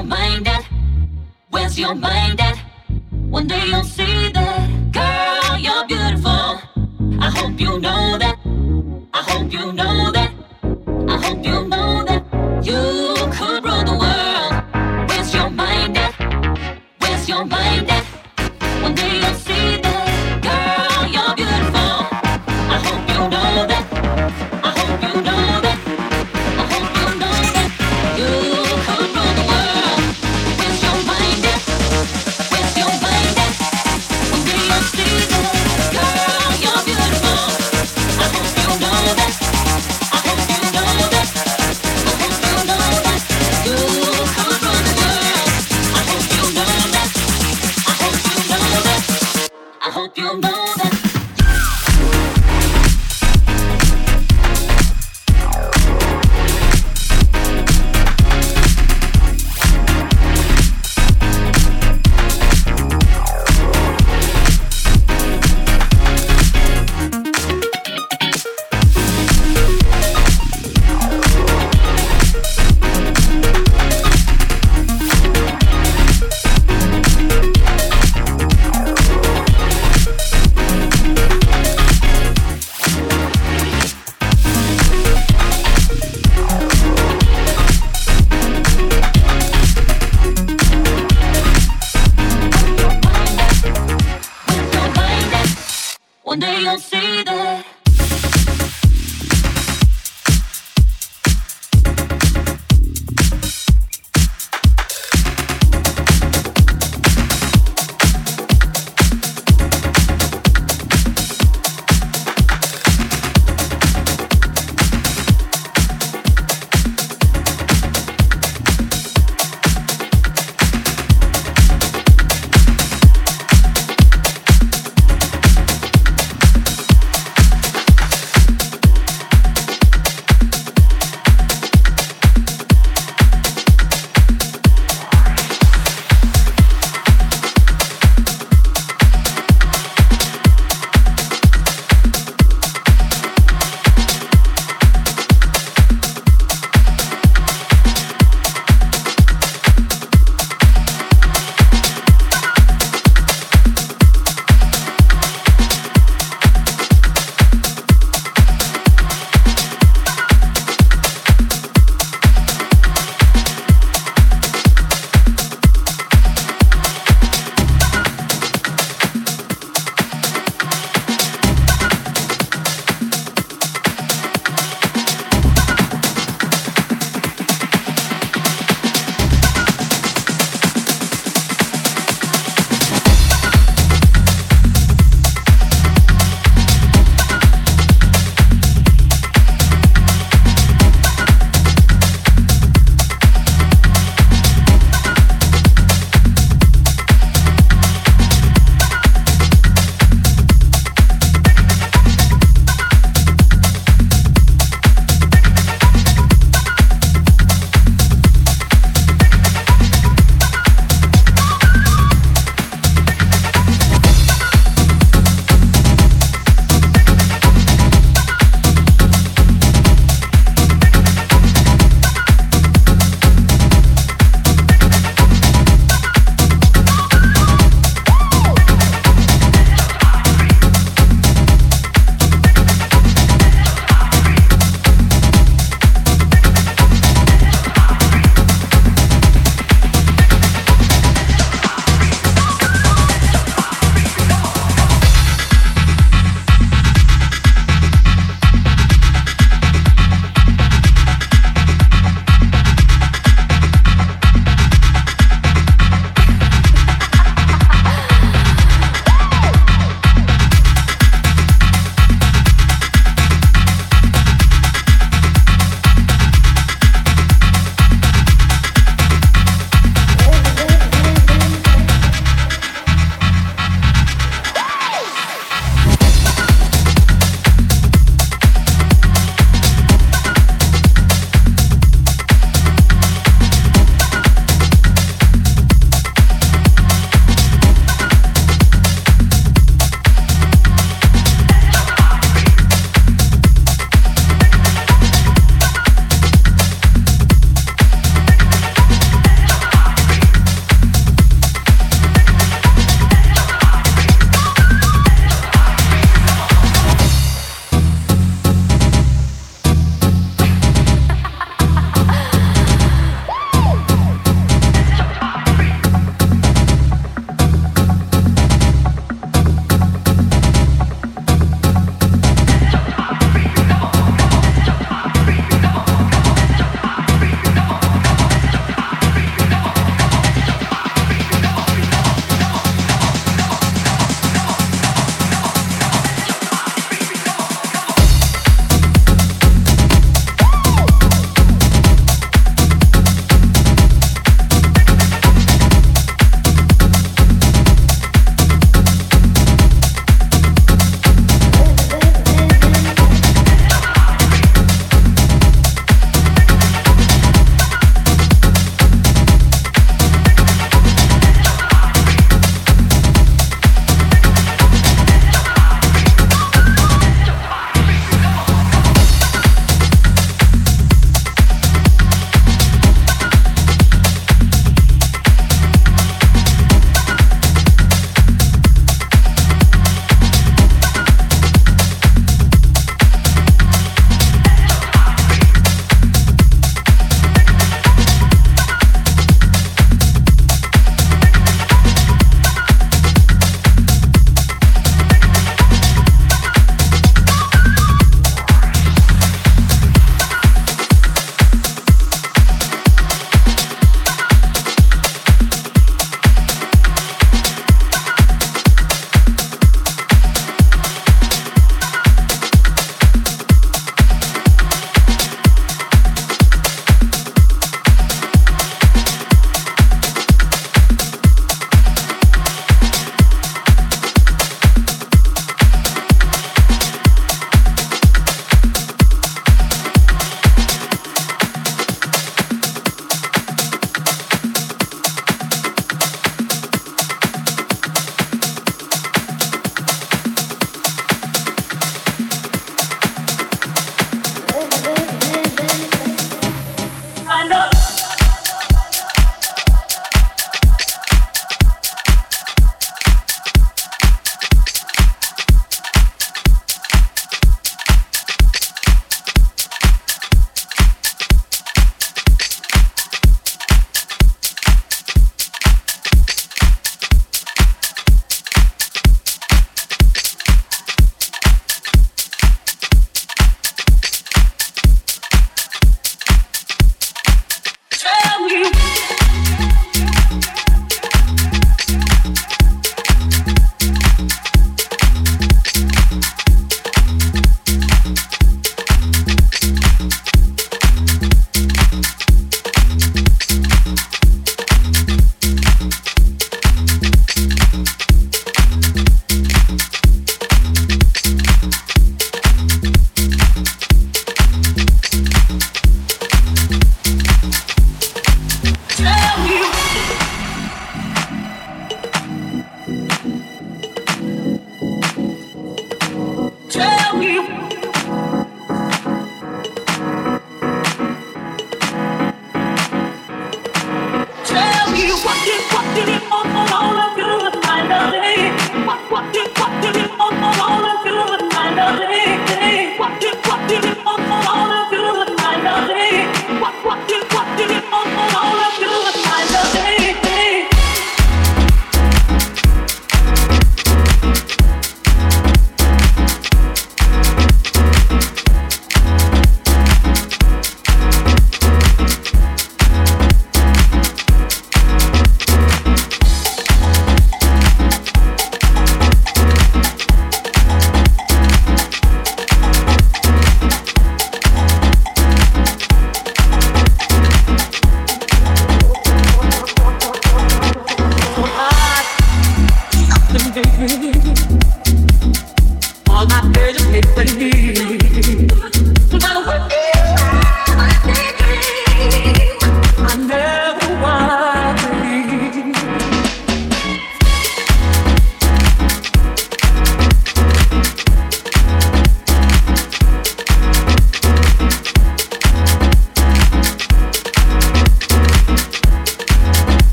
your mind at? Where's your mind at? One day you'll see that, girl, you're beautiful. I hope you know that. I hope you know that. I hope you know that you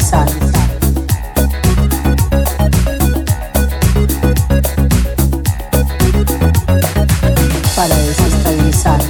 González. Para desestabilizar.